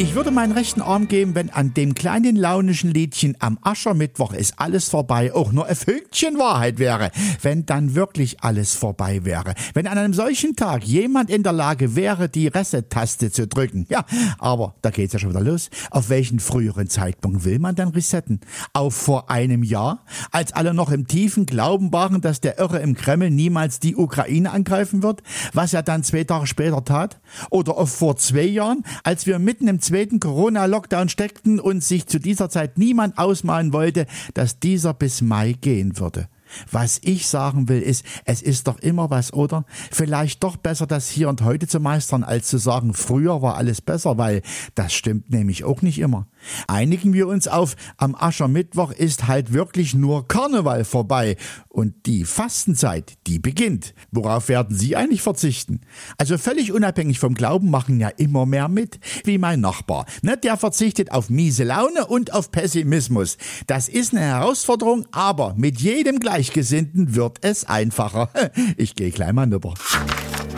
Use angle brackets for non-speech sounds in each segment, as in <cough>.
Ich würde meinen rechten Arm geben, wenn an dem kleinen launischen Liedchen am Aschermittwoch ist alles vorbei auch nur ein Fünkchen Wahrheit wäre. Wenn dann wirklich alles vorbei wäre. Wenn an einem solchen Tag jemand in der Lage wäre, die Reset-Taste zu drücken. Ja, aber da geht's ja schon wieder los. Auf welchen früheren Zeitpunkt will man dann resetten? Auf vor einem Jahr? Als alle noch im tiefen Glauben waren, dass der Irre im Kreml niemals die Ukraine angreifen wird? Was er dann zwei Tage später tat? Oder auf vor zwei Jahren, als wir mitten im zweiten Corona-Lockdown steckten und sich zu dieser Zeit niemand ausmalen wollte, dass dieser bis Mai gehen würde. Was ich sagen will, ist, es ist doch immer was, oder? Vielleicht doch besser, das hier und heute zu meistern, als zu sagen, früher war alles besser, weil das stimmt nämlich auch nicht immer. Einigen wir uns auf, am Aschermittwoch ist halt wirklich nur Karneval vorbei und die Fastenzeit, die beginnt. Worauf werden Sie eigentlich verzichten? Also völlig unabhängig vom Glauben machen ja immer mehr mit, wie mein Nachbar. Ne, der verzichtet auf miese Laune und auf Pessimismus. Das ist eine Herausforderung, aber mit jedem Gleichgesinnten wird es einfacher. <laughs> Ich gehe gleich mal nüber.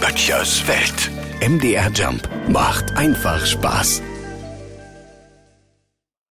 Böttchers Welt. MDR Jump macht einfach Spaß.